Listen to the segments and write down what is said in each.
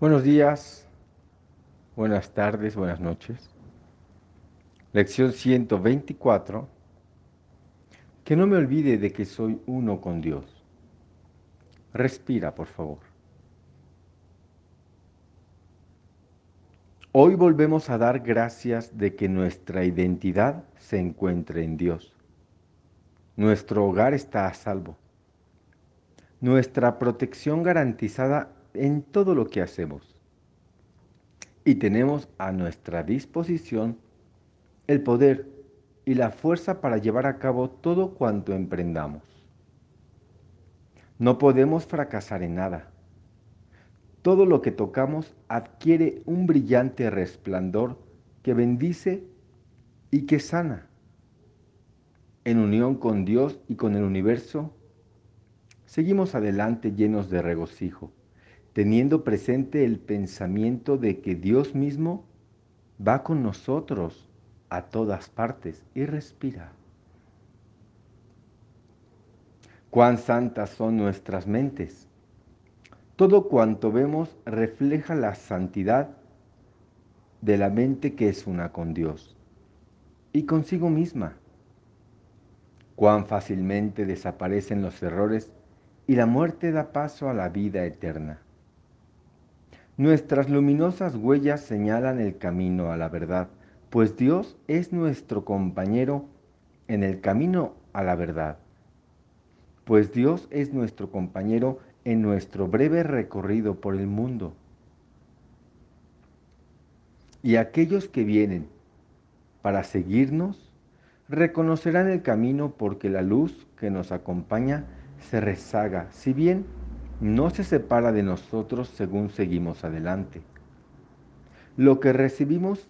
Buenos días, buenas tardes, buenas noches. Lección 124. Que no me olvide de que soy uno con Dios. Respira, por favor. Hoy volvemos a dar gracias de que nuestra identidad se encuentre en Dios. Nuestro hogar está a salvo. Nuestra protección garantizada en todo lo que hacemos. Y tenemos a nuestra disposición el poder y la fuerza para llevar a cabo todo cuanto emprendamos. No podemos fracasar en nada. Todo lo que tocamos adquiere un brillante resplandor que bendice y que sana. En unión con Dios y con el universo, seguimos adelante llenos de regocijo teniendo presente el pensamiento de que Dios mismo va con nosotros a todas partes y respira. Cuán santas son nuestras mentes. Todo cuanto vemos refleja la santidad de la mente que es una con Dios y consigo misma. Cuán fácilmente desaparecen los errores y la muerte da paso a la vida eterna. Nuestras luminosas huellas señalan el camino a la verdad, pues Dios es nuestro compañero en el camino a la verdad. Pues Dios es nuestro compañero en nuestro breve recorrido por el mundo. Y aquellos que vienen para seguirnos reconocerán el camino porque la luz que nos acompaña se rezaga, si bien no se separa de nosotros según seguimos adelante. Lo que recibimos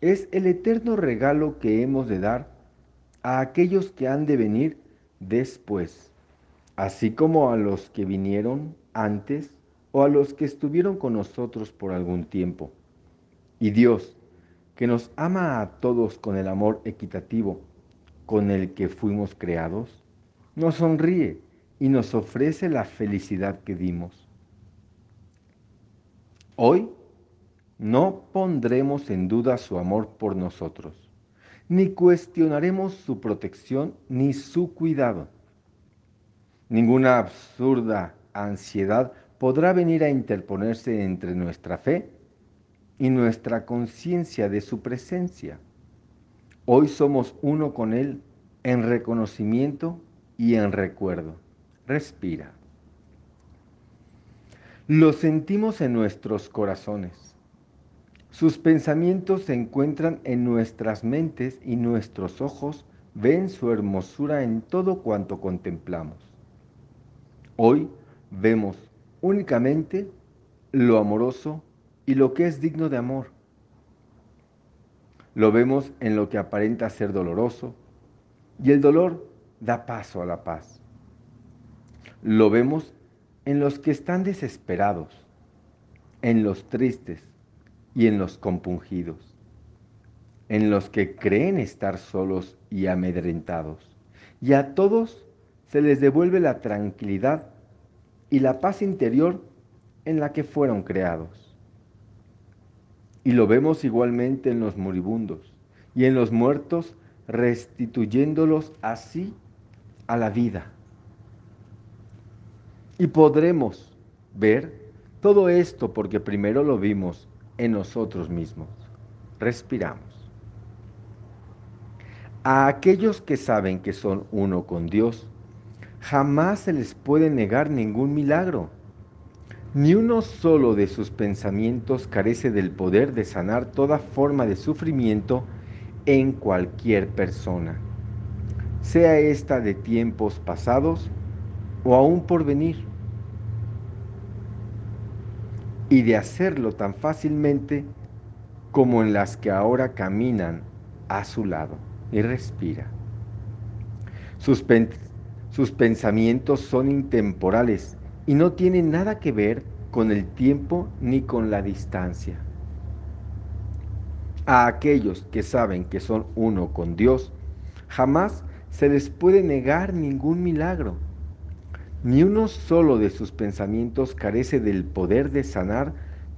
es el eterno regalo que hemos de dar a aquellos que han de venir después, así como a los que vinieron antes o a los que estuvieron con nosotros por algún tiempo. Y Dios, que nos ama a todos con el amor equitativo con el que fuimos creados, nos sonríe y nos ofrece la felicidad que dimos. Hoy no pondremos en duda su amor por nosotros, ni cuestionaremos su protección ni su cuidado. Ninguna absurda ansiedad podrá venir a interponerse entre nuestra fe y nuestra conciencia de su presencia. Hoy somos uno con Él en reconocimiento y en recuerdo respira. Lo sentimos en nuestros corazones. Sus pensamientos se encuentran en nuestras mentes y nuestros ojos ven su hermosura en todo cuanto contemplamos. Hoy vemos únicamente lo amoroso y lo que es digno de amor. Lo vemos en lo que aparenta ser doloroso y el dolor da paso a la paz. Lo vemos en los que están desesperados, en los tristes y en los compungidos, en los que creen estar solos y amedrentados. Y a todos se les devuelve la tranquilidad y la paz interior en la que fueron creados. Y lo vemos igualmente en los moribundos y en los muertos, restituyéndolos así a la vida y podremos ver todo esto porque primero lo vimos en nosotros mismos. Respiramos. A aquellos que saben que son uno con Dios, jamás se les puede negar ningún milagro. Ni uno solo de sus pensamientos carece del poder de sanar toda forma de sufrimiento en cualquier persona, sea esta de tiempos pasados o aún por venir y de hacerlo tan fácilmente como en las que ahora caminan a su lado y respira. Sus, sus pensamientos son intemporales y no tienen nada que ver con el tiempo ni con la distancia. A aquellos que saben que son uno con Dios, jamás se les puede negar ningún milagro ni uno solo de sus pensamientos carece del poder de sanar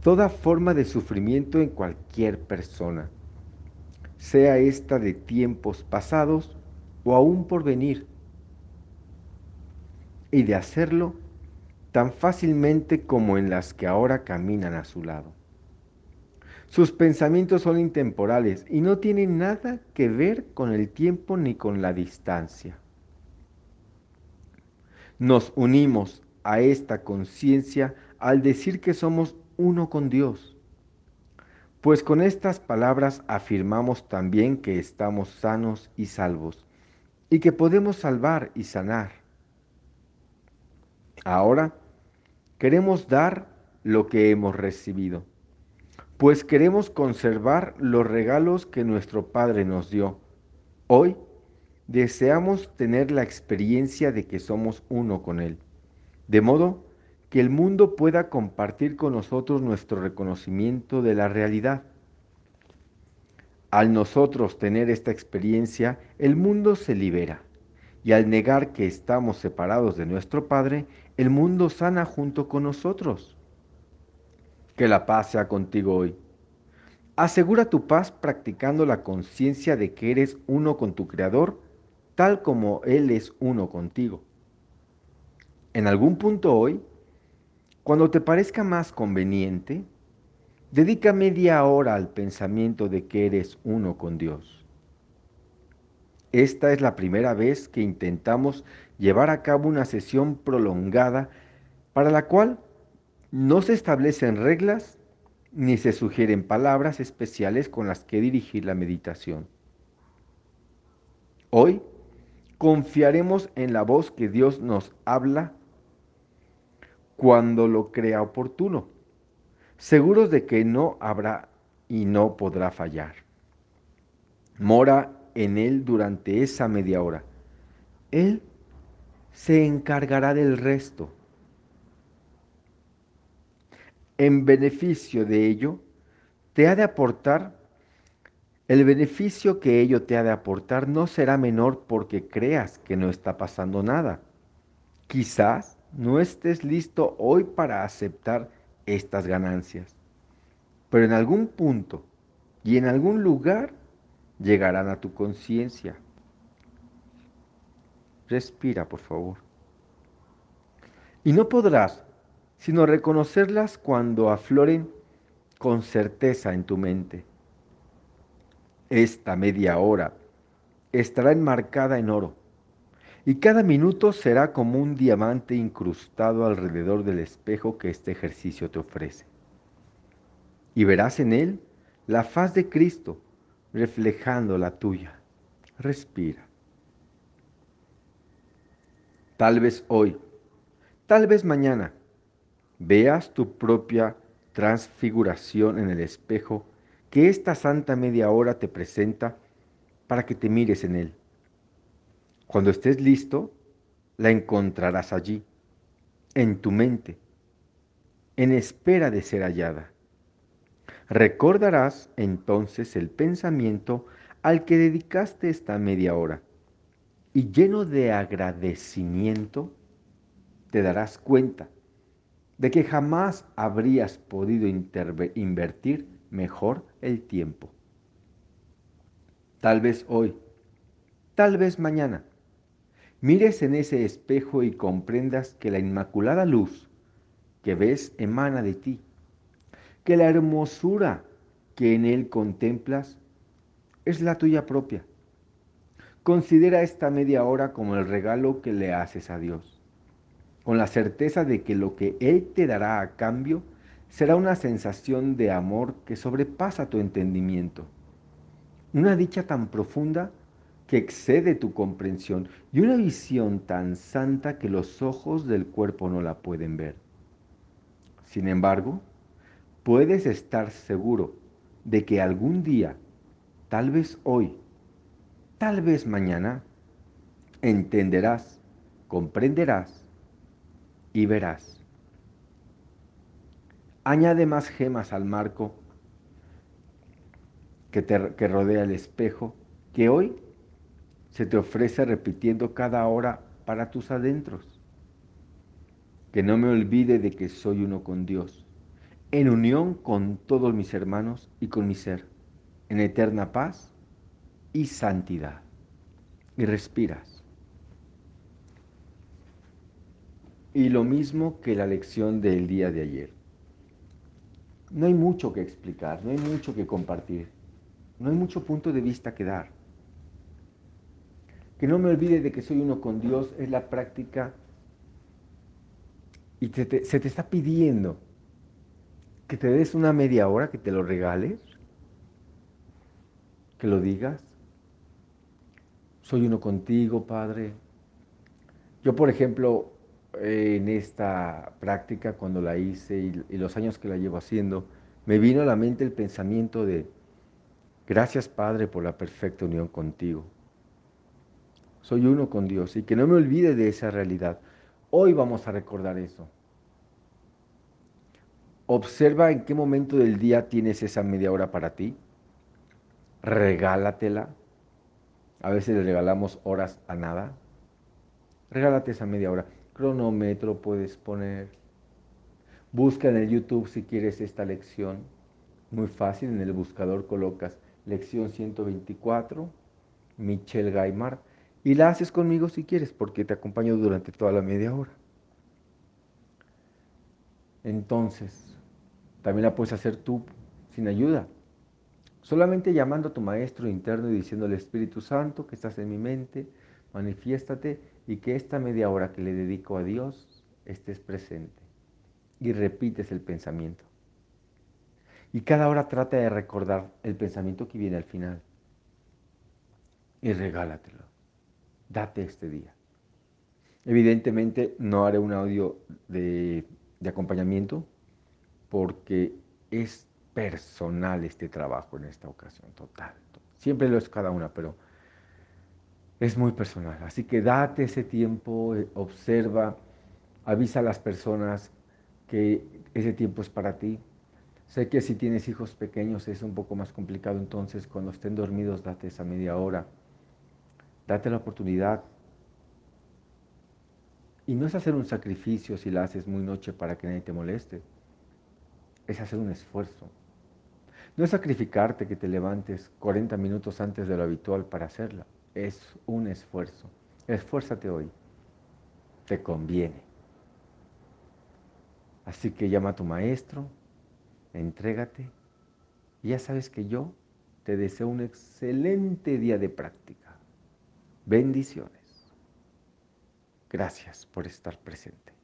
toda forma de sufrimiento en cualquier persona, sea esta de tiempos pasados o aún por venir, y de hacerlo tan fácilmente como en las que ahora caminan a su lado. Sus pensamientos son intemporales y no tienen nada que ver con el tiempo ni con la distancia. Nos unimos a esta conciencia al decir que somos uno con Dios, pues con estas palabras afirmamos también que estamos sanos y salvos y que podemos salvar y sanar. Ahora queremos dar lo que hemos recibido pues queremos conservar los regalos que nuestro Padre nos dio. Hoy deseamos tener la experiencia de que somos uno con Él, de modo que el mundo pueda compartir con nosotros nuestro reconocimiento de la realidad. Al nosotros tener esta experiencia, el mundo se libera, y al negar que estamos separados de nuestro Padre, el mundo sana junto con nosotros. Que la paz sea contigo hoy. Asegura tu paz practicando la conciencia de que eres uno con tu Creador, tal como Él es uno contigo. En algún punto hoy, cuando te parezca más conveniente, dedica media hora al pensamiento de que eres uno con Dios. Esta es la primera vez que intentamos llevar a cabo una sesión prolongada para la cual no se establecen reglas ni se sugieren palabras especiales con las que dirigir la meditación. Hoy confiaremos en la voz que Dios nos habla cuando lo crea oportuno, seguros de que no habrá y no podrá fallar. Mora en Él durante esa media hora. Él se encargará del resto. en beneficio de ello, te ha de aportar, el beneficio que ello te ha de aportar no será menor porque creas que no está pasando nada. Quizás no estés listo hoy para aceptar estas ganancias, pero en algún punto y en algún lugar llegarán a tu conciencia. Respira, por favor. Y no podrás sino reconocerlas cuando afloren con certeza en tu mente. Esta media hora estará enmarcada en oro y cada minuto será como un diamante incrustado alrededor del espejo que este ejercicio te ofrece. Y verás en él la faz de Cristo reflejando la tuya. Respira. Tal vez hoy, tal vez mañana, veas tu propia transfiguración en el espejo que esta santa media hora te presenta para que te mires en él. Cuando estés listo, la encontrarás allí, en tu mente, en espera de ser hallada. Recordarás entonces el pensamiento al que dedicaste esta media hora y lleno de agradecimiento te darás cuenta de que jamás habrías podido invertir mejor el tiempo. Tal vez hoy, tal vez mañana, mires en ese espejo y comprendas que la inmaculada luz que ves emana de ti, que la hermosura que en él contemplas es la tuya propia. Considera esta media hora como el regalo que le haces a Dios con la certeza de que lo que Él te dará a cambio será una sensación de amor que sobrepasa tu entendimiento. Una dicha tan profunda que excede tu comprensión y una visión tan santa que los ojos del cuerpo no la pueden ver. Sin embargo, puedes estar seguro de que algún día, tal vez hoy, tal vez mañana, entenderás, comprenderás y verás. Añade más gemas al marco que, te, que rodea el espejo que hoy se te ofrece repitiendo cada hora para tus adentros. Que no me olvide de que soy uno con Dios en unión con todos mis hermanos y con mi ser, en eterna paz y santidad. Y respiras. Y lo mismo que la lección del día de ayer. No hay mucho que explicar, no hay mucho que compartir, no hay mucho punto de vista que dar. Que no me olvide de que soy uno con Dios es la práctica y se te está pidiendo que te des una media hora, que te lo regales, que lo digas. Soy uno contigo, Padre. Yo, por ejemplo, en esta práctica, cuando la hice y, y los años que la llevo haciendo, me vino a la mente el pensamiento de, gracias Padre por la perfecta unión contigo. Soy uno con Dios y que no me olvide de esa realidad. Hoy vamos a recordar eso. Observa en qué momento del día tienes esa media hora para ti. Regálatela. A veces le regalamos horas a nada. Regálate esa media hora. Cronómetro puedes poner. Busca en el YouTube si quieres esta lección. Muy fácil, en el buscador colocas lección 124, Michelle Gaimard, y la haces conmigo si quieres, porque te acompaño durante toda la media hora. Entonces, también la puedes hacer tú sin ayuda. Solamente llamando a tu maestro interno y diciendo al Espíritu Santo que estás en mi mente, manifiéstate y que esta media hora que le dedico a Dios estés presente. Y repites el pensamiento. Y cada hora trata de recordar el pensamiento que viene al final. Y regálatelo. Date este día. Evidentemente no haré un audio de, de acompañamiento porque es personal este trabajo en esta ocasión, total. Siempre lo es cada una, pero es muy personal. Así que date ese tiempo, eh, observa, avisa a las personas que ese tiempo es para ti. Sé que si tienes hijos pequeños es un poco más complicado, entonces cuando estén dormidos date esa media hora. Date la oportunidad. Y no es hacer un sacrificio si la haces muy noche para que nadie te moleste es hacer un esfuerzo. No es sacrificarte que te levantes 40 minutos antes de lo habitual para hacerla. Es un esfuerzo. Esfuérzate hoy. Te conviene. Así que llama a tu maestro, entrégate. Y ya sabes que yo te deseo un excelente día de práctica. Bendiciones. Gracias por estar presente.